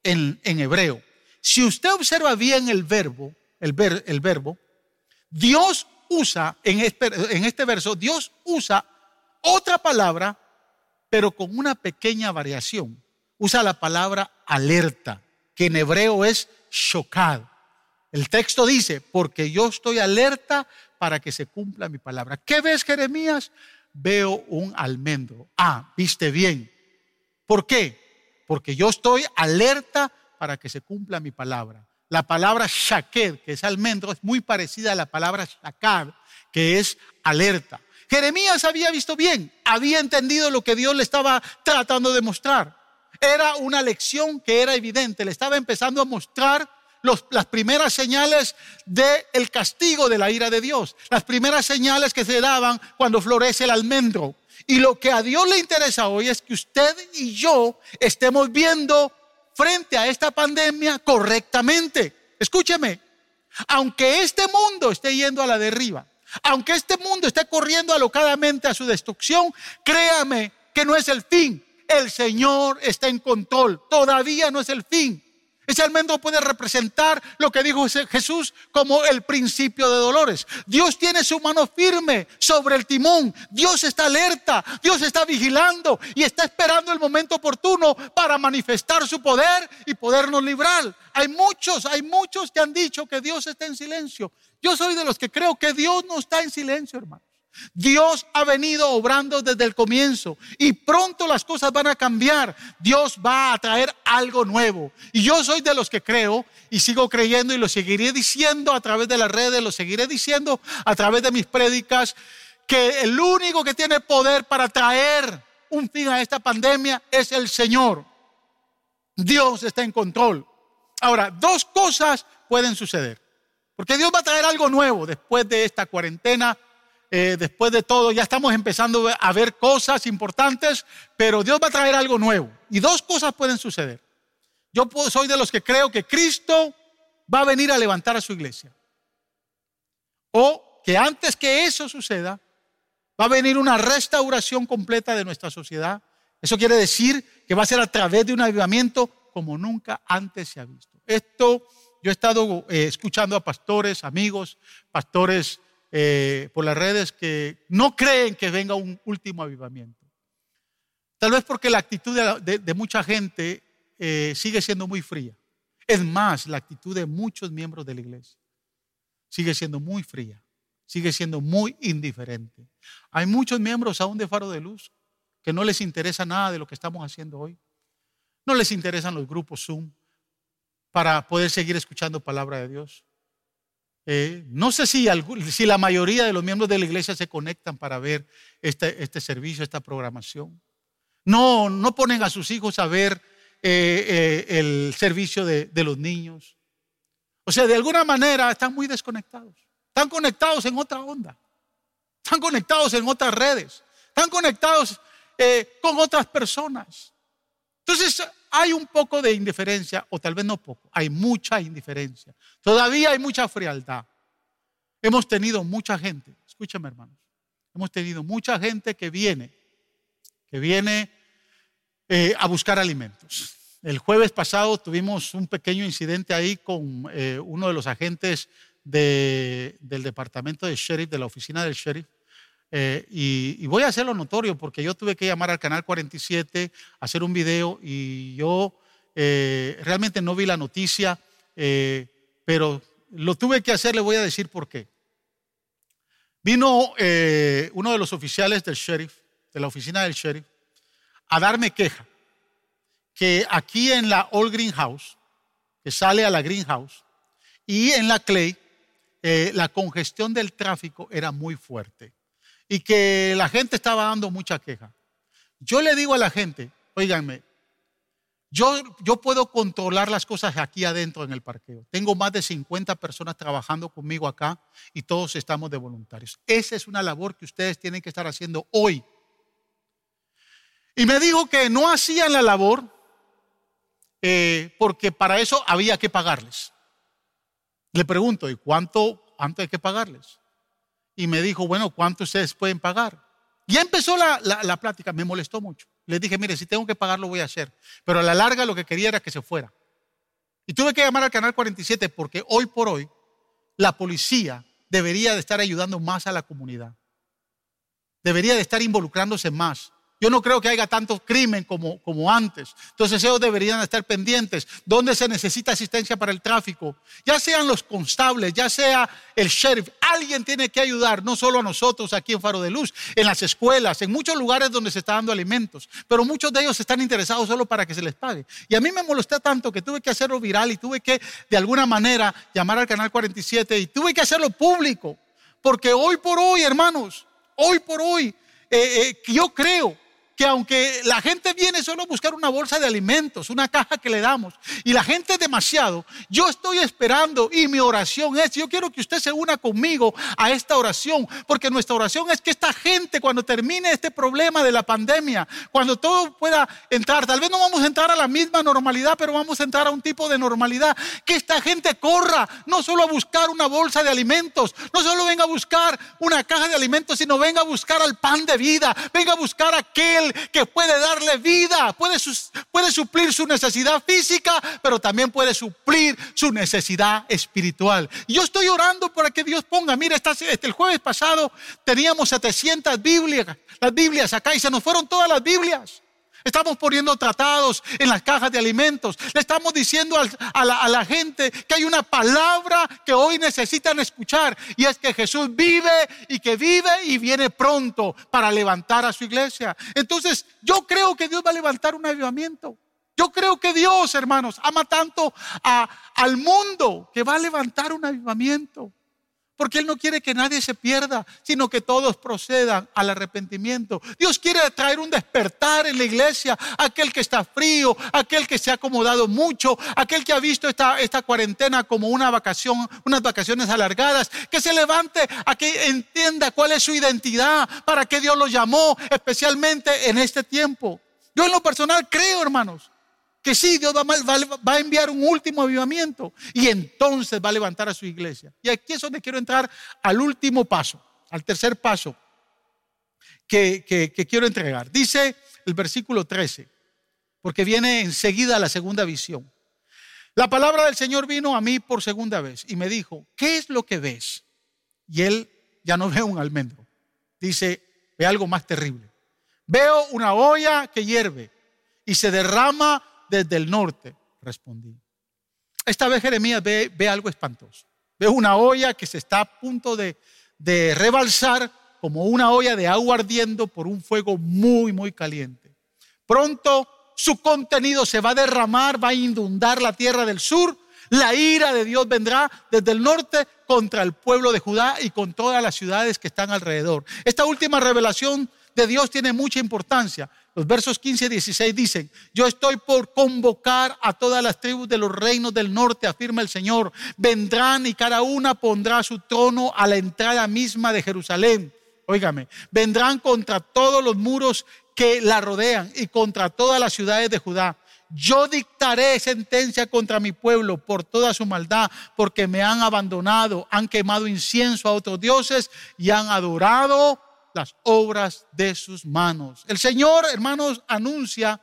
en, hebreo. Si usted observa bien el verbo, el, el verbo, Dios usa en este, en este verso, Dios usa otra palabra, pero con una pequeña variación. Usa la palabra alerta, que en hebreo es shokad. El texto dice, porque yo estoy alerta para que se cumpla mi palabra. ¿Qué ves, Jeremías? veo un almendro. Ah, viste bien. ¿Por qué? Porque yo estoy alerta para que se cumpla mi palabra. La palabra shaked, que es almendro, es muy parecida a la palabra shakad, que es alerta. Jeremías había visto bien, había entendido lo que Dios le estaba tratando de mostrar. Era una lección que era evidente, le estaba empezando a mostrar las primeras señales del castigo de la ira de Dios, las primeras señales que se daban cuando florece el almendro. Y lo que a Dios le interesa hoy es que usted y yo estemos viendo frente a esta pandemia correctamente. Escúcheme, aunque este mundo esté yendo a la derriba, aunque este mundo esté corriendo alocadamente a su destrucción, créame que no es el fin. El Señor está en control. Todavía no es el fin. Ese almendro puede representar lo que dijo Jesús como el principio de dolores. Dios tiene su mano firme sobre el timón. Dios está alerta. Dios está vigilando y está esperando el momento oportuno para manifestar su poder y podernos librar. Hay muchos, hay muchos que han dicho que Dios está en silencio. Yo soy de los que creo que Dios no está en silencio, hermano. Dios ha venido obrando desde el comienzo y pronto las cosas van a cambiar. Dios va a traer algo nuevo. Y yo soy de los que creo y sigo creyendo y lo seguiré diciendo a través de las redes, lo seguiré diciendo a través de mis prédicas, que el único que tiene poder para traer un fin a esta pandemia es el Señor. Dios está en control. Ahora, dos cosas pueden suceder. Porque Dios va a traer algo nuevo después de esta cuarentena eh, después de todo, ya estamos empezando a ver cosas importantes, pero Dios va a traer algo nuevo. Y dos cosas pueden suceder. Yo soy de los que creo que Cristo va a venir a levantar a su iglesia. O que antes que eso suceda, va a venir una restauración completa de nuestra sociedad. Eso quiere decir que va a ser a través de un avivamiento como nunca antes se ha visto. Esto yo he estado eh, escuchando a pastores, amigos, pastores eh, por las redes que no creen que venga un último avivamiento. Tal vez porque la actitud de, mucha gente eh, sigue siendo muy fría. Es más, la actitud de muchos miembros de la iglesia sigue siendo muy fría, sigue siendo muy indiferente. Hay muchos miembros aún de Faro de Luz que no les interesa nada de lo que estamos haciendo hoy. No les interesan los grupos Zoom para poder seguir escuchando palabra de Dios. Eh, no sé si, si, la mayoría de los miembros de la iglesia se conectan para ver este, este servicio, esta programación. No, no ponen a sus hijos a ver eh, eh, el servicio de, de los niños. O sea, de alguna manera están muy desconectados. Están conectados en otra onda. Están conectados en otras redes. Están conectados con otras personas. Entonces, hay un poco de indiferencia, o tal vez no poco, hay mucha indiferencia. Todavía hay mucha frialdad. Hemos tenido mucha gente, escúchame hermanos, hemos tenido mucha gente que viene, que viene eh, a buscar alimentos. El jueves pasado tuvimos un pequeño incidente ahí con eh, uno de los agentes del departamento de sheriff, de la oficina del sheriff, eh, y, voy a hacerlo notorio porque yo tuve que llamar al canal 47, hacer un video y yo eh, realmente no vi la noticia, eh, pero lo tuve que hacer, le voy a decir por qué. Vino uno de los oficiales del sheriff, de la oficina del sheriff, a darme queja que aquí en la Old Greenhouse, que sale a la Greenhouse, y en la Clay, la congestión del tráfico era muy fuerte y que la gente estaba dando mucha queja. Yo le digo a la gente, oíganme, yo, yo puedo controlar las cosas aquí adentro en el parqueo. Tengo más de 50 personas trabajando conmigo acá y todos estamos de voluntarios. Esa es una labor que ustedes tienen que estar haciendo hoy. Y me dijo que no hacían la labor eh, porque para eso había que pagarles. Le pregunto, ¿y cuánto, cuánto hay que pagarles? Y me dijo, bueno, ¿cuánto ustedes pueden pagar? Y empezó la, la, plática, me molestó mucho. Le dije, mire, si tengo que pagar lo voy a hacer. Pero a la larga lo que quería era que se fuera. Y tuve que llamar al canal 47 porque hoy por hoy la policía debería de estar ayudando más a la comunidad. Debería de estar involucrándose más. Yo no creo que haya tanto crimen como, como antes. Entonces ellos deberían estar pendientes. ¿Dónde se necesita asistencia para el tráfico? Ya sean los constables, ya sea el sheriff. Alguien tiene que ayudar, no solo a nosotros aquí en Faro de Luz, en las escuelas, en muchos lugares donde se está dando alimentos. Pero muchos de ellos están interesados solo para que se les pague. Y a mí me molestó tanto que tuve que hacerlo viral y tuve que de alguna manera llamar al canal 47 y tuve que hacerlo público. Porque hoy por hoy, hermanos, hoy por hoy, eh, eh, yo creo que aunque la gente viene solo a buscar una bolsa de alimentos, una caja que le damos, y la gente es demasiado, yo estoy esperando y mi oración es, yo quiero que usted se una conmigo a esta oración, porque nuestra oración es que esta gente cuando termine este problema de la pandemia, cuando todo pueda entrar, tal vez no vamos a entrar a la misma normalidad, pero vamos a entrar a un tipo de normalidad, que esta gente corra no solo a buscar una bolsa de alimentos, no solo venga a buscar una caja de alimentos, sino venga a buscar al pan de vida, venga a buscar aquel que puede darle vida, puede, puede suplir su necesidad física, pero también puede suplir su necesidad espiritual. Yo estoy orando para que Dios ponga, mira, este, el jueves pasado teníamos 700 Biblias, las Biblias acá y se nos fueron todas las Biblias. Estamos poniendo tratados en las cajas de alimentos. Le estamos diciendo a, la, gente que hay una palabra que hoy necesitan escuchar. Y es que Jesús vive y que vive y viene pronto para levantar a su iglesia. Entonces yo creo que Dios va a levantar un avivamiento. Yo creo que Dios, hermanos, ama tanto al mundo que va a levantar un avivamiento. Porque Él no quiere que nadie se pierda, sino que todos procedan al arrepentimiento. Dios quiere traer un despertar en la iglesia, aquel que está frío, aquel que se ha acomodado mucho, aquel que ha visto esta, cuarentena como una vacación, unas vacaciones alargadas, que se levante a que entienda cuál es su identidad, para qué Dios lo llamó, especialmente en este tiempo. Yo en lo personal creo, hermanos, que sí, Dios va, a enviar un último avivamiento y entonces va a levantar a su iglesia. Y aquí es donde quiero entrar al último paso, al tercer paso que, que quiero entregar. Dice el versículo 13, porque viene enseguida la segunda visión. La palabra del Señor vino a mí por segunda vez y me dijo, ¿qué es lo que ves? Y él ya no ve un almendro. Dice, ve algo más terrible. Veo una olla que hierve y se derrama desde el norte, respondí. Esta vez Jeremías ve, algo espantoso. Ve una olla que se está a punto de, de rebalsar como una olla de agua ardiendo por un fuego muy, muy caliente. Pronto su contenido se va a derramar, va a inundar la tierra del sur. La ira de Dios vendrá desde el norte contra el pueblo de Judá y con todas las ciudades que están alrededor. Esta última revelación de Dios tiene mucha importancia. Los versos 15 y 16 dicen, yo estoy por convocar a todas las tribus de los reinos del norte, afirma el Señor. Vendrán y cada una pondrá su trono a la entrada misma de Jerusalén. Óigame, vendrán contra todos los muros que la rodean y contra todas las ciudades de Judá. Yo dictaré sentencia contra mi pueblo por toda su maldad, porque me han abandonado, han quemado incienso a otros dioses y han adorado las obras de sus manos. El Señor, hermanos, anuncia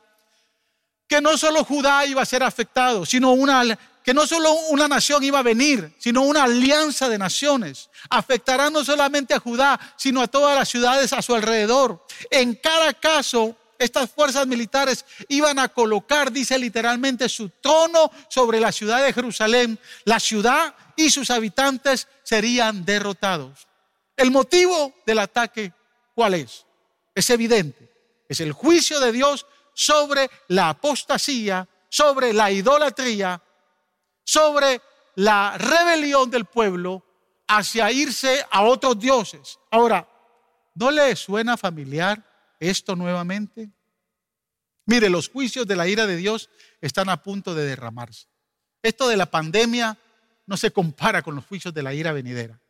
que no solo Judá iba a ser afectado, sino una que no solo una nación iba a venir, sino una alianza de naciones. Afectará no solamente a Judá, sino a todas las ciudades a su alrededor. En cada caso, estas fuerzas militares iban a colocar, dice literalmente, su trono sobre la ciudad de Jerusalén. La ciudad y sus habitantes serían derrotados. El motivo del ataque ¿Cuál es? Es evidente. Es el juicio de Dios sobre la apostasía, sobre la idolatría, sobre la rebelión del pueblo hacia irse a otros dioses. Ahora, ¿no le suena familiar esto nuevamente? Mire, los juicios de la ira de Dios están a punto de derramarse. Esto de la pandemia no se compara con los juicios de la ira venidera.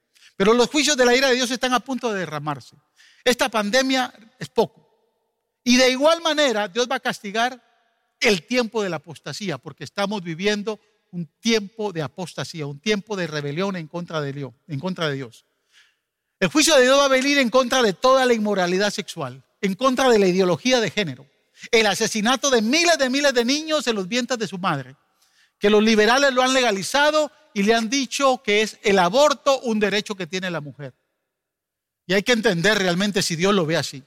Pero los juicios de la ira de Dios están a punto de derramarse. Esta pandemia es poco. Y de igual manera Dios va a castigar el tiempo de la apostasía, porque estamos viviendo un tiempo de apostasía, un tiempo de rebelión en contra de Dios. El juicio de Dios va a venir en contra de toda la inmoralidad sexual, en contra de la ideología de género, el asesinato de miles de miles de niños en los vientres de su madre, que los liberales lo han legalizado y le han dicho que es el aborto un derecho que tiene la mujer. Y hay que entender realmente si Dios lo ve así.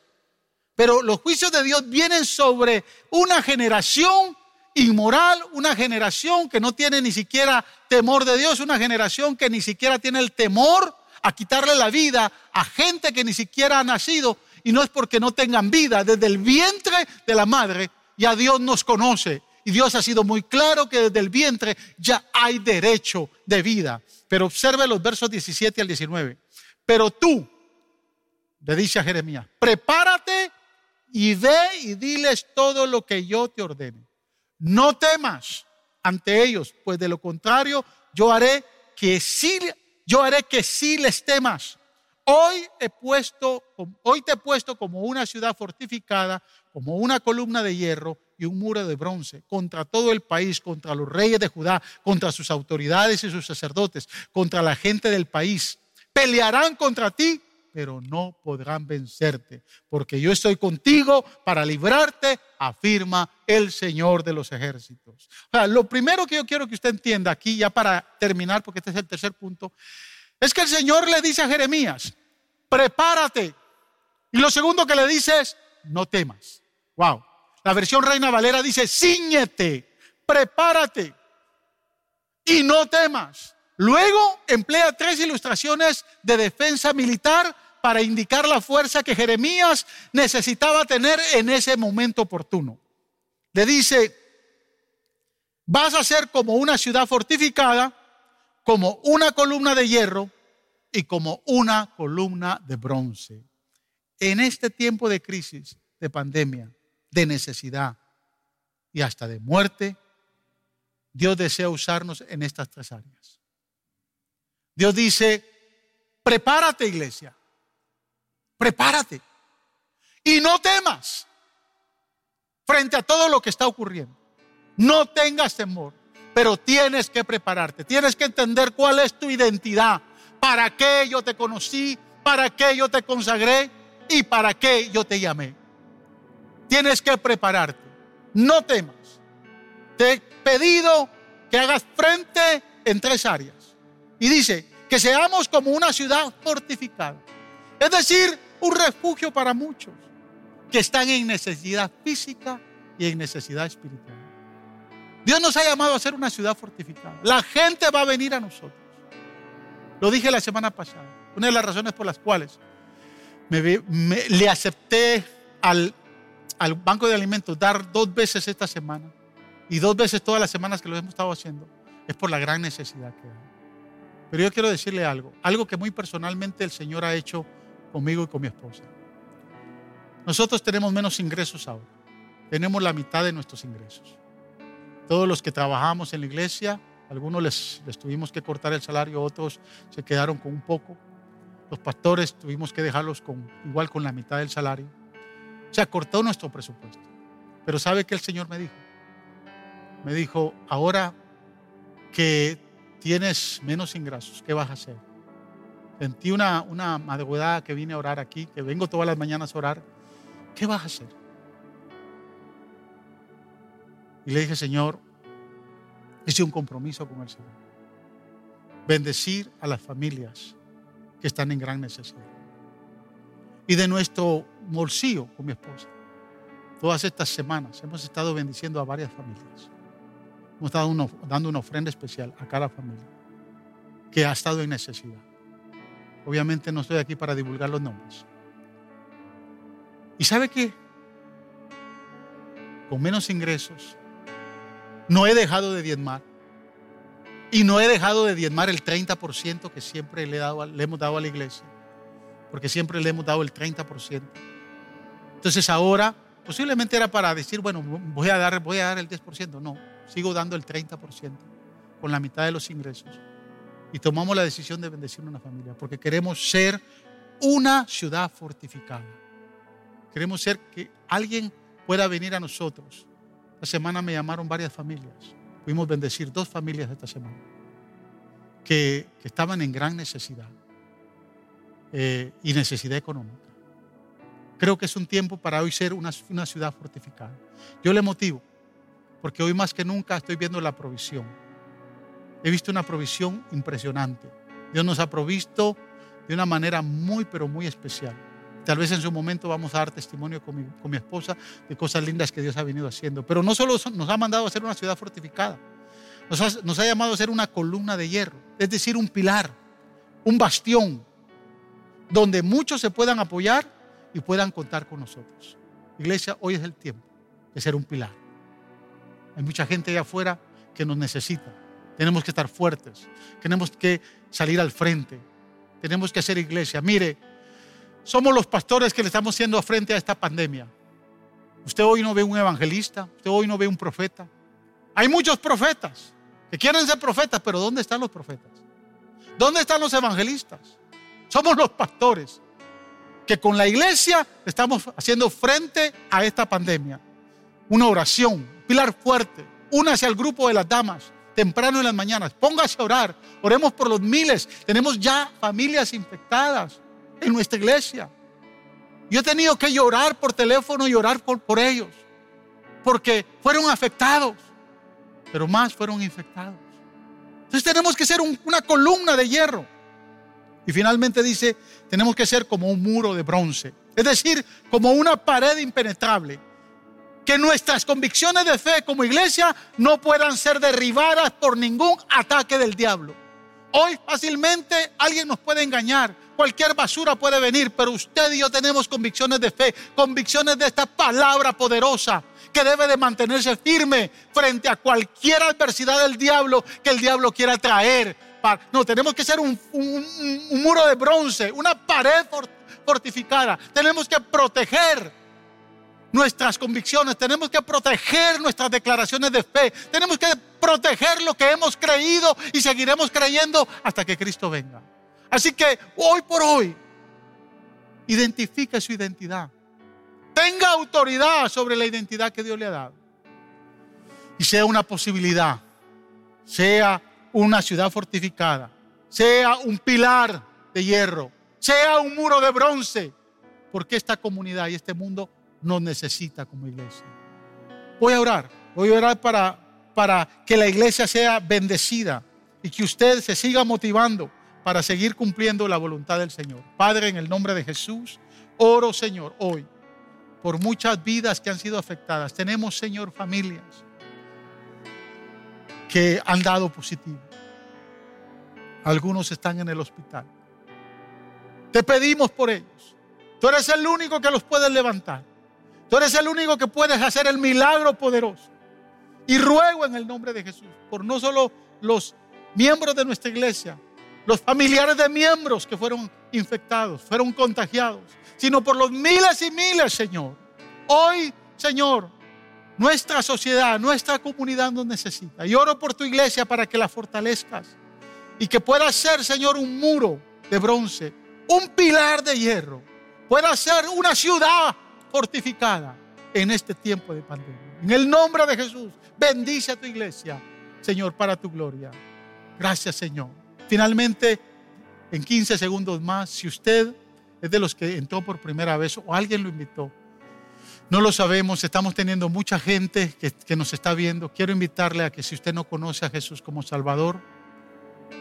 Pero los juicios de Dios vienen sobre una generación inmoral, una generación que no tiene ni siquiera temor de Dios, una generación que ni siquiera tiene el temor a quitarle la vida a gente que ni siquiera ha nacido. Y no es porque no tengan vida, desde el vientre de la madre ya Dios nos conoce. Y Dios ha sido muy claro que desde el vientre ya hay derecho de vida. Pero observe los versos 17 al 19. Pero tú, le dice a Jeremías, prepárate y ve y diles todo lo que yo te ordene. No temas ante ellos, pues de lo contrario yo haré que sí, yo haré que sí les temas. Hoy he puesto, hoy te he puesto como una ciudad fortificada, como una columna de hierro y un muro de bronce contra todo el país, contra los reyes de Judá, contra sus autoridades y sus sacerdotes, contra la gente del país. Pelearán contra ti pero no podrán vencerte, porque yo estoy contigo para librarte, afirma el Señor de los ejércitos. O sea, lo primero que yo quiero que usted entienda aquí, ya para terminar, porque este es el tercer punto, es que el Señor le dice a Jeremías, prepárate. Y lo segundo que le dice es, no temas. Wow. La versión Reina Valera dice, ciñete, prepárate y no temas. Luego emplea tres ilustraciones de defensa militar para indicar la fuerza que Jeremías necesitaba tener en ese momento oportuno. Le dice, vas a ser como una ciudad fortificada, como una columna de hierro, y como una columna de bronce. En este tiempo de crisis, de pandemia, de necesidad y hasta de muerte, Dios desea usarnos en estas tres áreas. Dios dice, prepárate iglesia, prepárate y no temas frente a todo lo que está ocurriendo. No tengas temor, pero tienes que prepararte, tienes que entender cuál es tu identidad, para qué yo te conocí, para qué yo te consagré y para qué yo te llamé. Tienes que prepararte, no temas. Te he pedido que hagas frente en tres áreas. Y dice que seamos como una ciudad fortificada. Es decir, un refugio para muchos que están en necesidad física y en necesidad espiritual. Dios nos ha llamado a ser una ciudad fortificada. La gente va a venir a nosotros. Lo dije la semana pasada. Una de las razones por las cuales le acepté al, al Banco de Alimentos dar dos veces esta semana y dos veces todas las semanas que lo hemos estado haciendo es por la gran necesidad que hay. Pero yo quiero decirle algo, algo que muy personalmente el Señor ha hecho conmigo y con mi esposa. Nosotros tenemos menos ingresos ahora. Tenemos la mitad de nuestros ingresos. Todos los que trabajamos en la iglesia, algunos les, tuvimos que cortar el salario, otros se quedaron con un poco. Los pastores tuvimos que dejarlos con, igual con la mitad del salario. Se acortó nuestro presupuesto. Pero ¿sabe qué el Señor me dijo? Me dijo, ahora que tienes menos ingresos, ¿qué vas a hacer? Sentí una, una madrugada que vine a orar aquí, que vengo todas las mañanas a orar ¿qué vas a hacer? Y le dije, Señor, hice un compromiso con el Señor. Bendecir a las familias que están en gran necesidad. Y de nuestro bolsillo con mi esposa. Todas estas semanas hemos estado bendiciendo a varias familias. Hemos estado dando una ofrenda especial a cada familia que ha estado en necesidad. Obviamente no estoy aquí para divulgar los nombres. ¿Y sabe qué? Con menos ingresos, no he dejado de diezmar. Y no he dejado de diezmar el 30% que siempre le, hemos dado a la iglesia. Porque siempre le hemos dado el 30%. Entonces ahora, posiblemente era para decir, bueno, voy a dar, voy a dar el 10%. No, sigo dando el 30% con la mitad de los ingresos. Y tomamos la decisión de bendecir una familia. Porque queremos ser una ciudad fortificada. Queremos ser que alguien pueda venir a nosotros. Esta semana me llamaron varias familias. Pudimos bendecir dos familias esta semana que, estaban en gran necesidad eh, y necesidad económica. Creo que es un tiempo para hoy ser una, una ciudad fortificada. Yo le motivo, porque hoy más que nunca estoy viendo la provisión. He visto una provisión impresionante. Dios nos ha provisto de una manera muy, pero muy especial. Tal vez en su momento vamos a dar testimonio con mi, esposa de cosas lindas que Dios ha venido haciendo. Pero no solo nos ha mandado a ser una ciudad fortificada, nos ha, nos ha llamado a ser una columna de hierro, es decir, un pilar, un bastión, donde muchos se puedan apoyar y puedan contar con nosotros. Iglesia, hoy es el tiempo de ser un pilar. Hay mucha gente allá afuera que nos necesita. Tenemos que estar fuertes, tenemos que salir al frente, tenemos que hacer iglesia. Mire, somos los pastores que le estamos haciendo frente a esta pandemia. Usted hoy no ve un evangelista, usted hoy no ve un profeta. Hay muchos profetas que quieren ser profetas, pero ¿dónde están los profetas? ¿Dónde están los evangelistas? Somos los pastores que con la iglesia estamos haciendo frente a esta pandemia. Una oración, pilar fuerte, únase al grupo de las damas temprano en las mañanas, póngase a orar, oremos por los miles, tenemos ya familias infectadas, en nuestra iglesia. Yo he tenido que llorar por teléfono y orar por, por ellos, porque fueron afectados, pero más fueron infectados. Entonces tenemos que ser una columna de hierro. Y finalmente dice, tenemos que ser como un muro de bronce, es decir, como una pared impenetrable. Que nuestras convicciones de fe como iglesia no puedan ser derribadas por ningún ataque del diablo. Hoy fácilmente alguien nos puede engañar, Cualquier basura puede venir, pero usted y yo tenemos convicciones de fe, convicciones de esta palabra poderosa que debe de mantenerse firme frente a cualquier adversidad del diablo que el diablo quiera traer No, tenemos que ser un, muro de bronce, una pared fortificada. Tenemos que proteger nuestras convicciones, tenemos que proteger nuestras declaraciones de fe, tenemos que proteger lo que hemos creído y seguiremos creyendo hasta que Cristo venga. Así que hoy por hoy, identifique su identidad. Tenga autoridad sobre la identidad que Dios le ha dado. Y sea una posibilidad, sea una ciudad fortificada, sea un pilar de hierro, sea un muro de bronce, porque esta comunidad y este mundo nos necesita como iglesia. Voy a orar, voy a orar para, para que la iglesia sea bendecida y que usted se siga motivando para seguir cumpliendo la voluntad del Señor. Padre, en el nombre de Jesús, oro, Señor, hoy por muchas vidas que han sido afectadas. Tenemos, Señor, familias que han dado positivo. Algunos están en el hospital. Te pedimos por ellos. Tú eres el único que los puedes levantar. Tú eres el único que puedes hacer el milagro poderoso. Y ruego en el nombre de Jesús por no solo los miembros de nuestra iglesia, los familiares de miembros que fueron infectados, fueron contagiados, sino por los miles y miles, Señor. Hoy, Señor, nuestra sociedad, nuestra comunidad nos necesita. Y oro por tu iglesia para que la fortalezcas y que pueda ser, Señor, un muro de bronce, un pilar de hierro, pueda ser una ciudad fortificada en este tiempo de pandemia. En el nombre de Jesús, bendice a tu iglesia, Señor, para tu gloria. Gracias, Señor. Finalmente, en 15 segundos más, si usted es de los que entró por primera vez o alguien lo invitó, no lo sabemos, estamos teniendo mucha gente que, nos está viendo. Quiero invitarle a que si usted no conoce a Jesús como Salvador,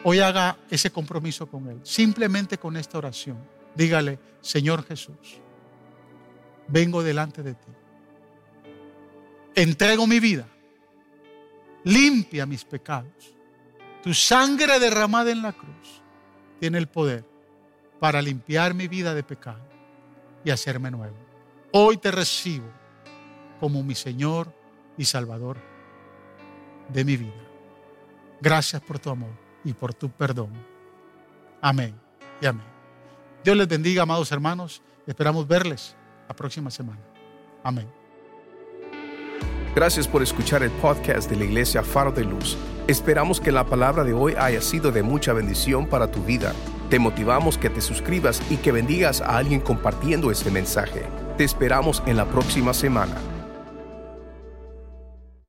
hoy haga ese compromiso con Él. Simplemente con esta oración. Dígale, Señor Jesús, vengo delante de ti. Entrego mi vida. Limpia mis pecados. Tu sangre derramada en la cruz tiene el poder para limpiar mi vida de pecado y hacerme nuevo. Hoy te recibo como mi Señor y Salvador de mi vida. Gracias por tu amor y por tu perdón. Amén y amén. Dios les bendiga, amados hermanos. Esperamos verles la próxima semana. Amén. Gracias por escuchar el podcast de la Iglesia Faro de Luz. Esperamos que la palabra de hoy haya sido de mucha bendición para tu vida. Te motivamos que te suscribas y que bendigas a alguien compartiendo este mensaje. Te esperamos en la próxima semana.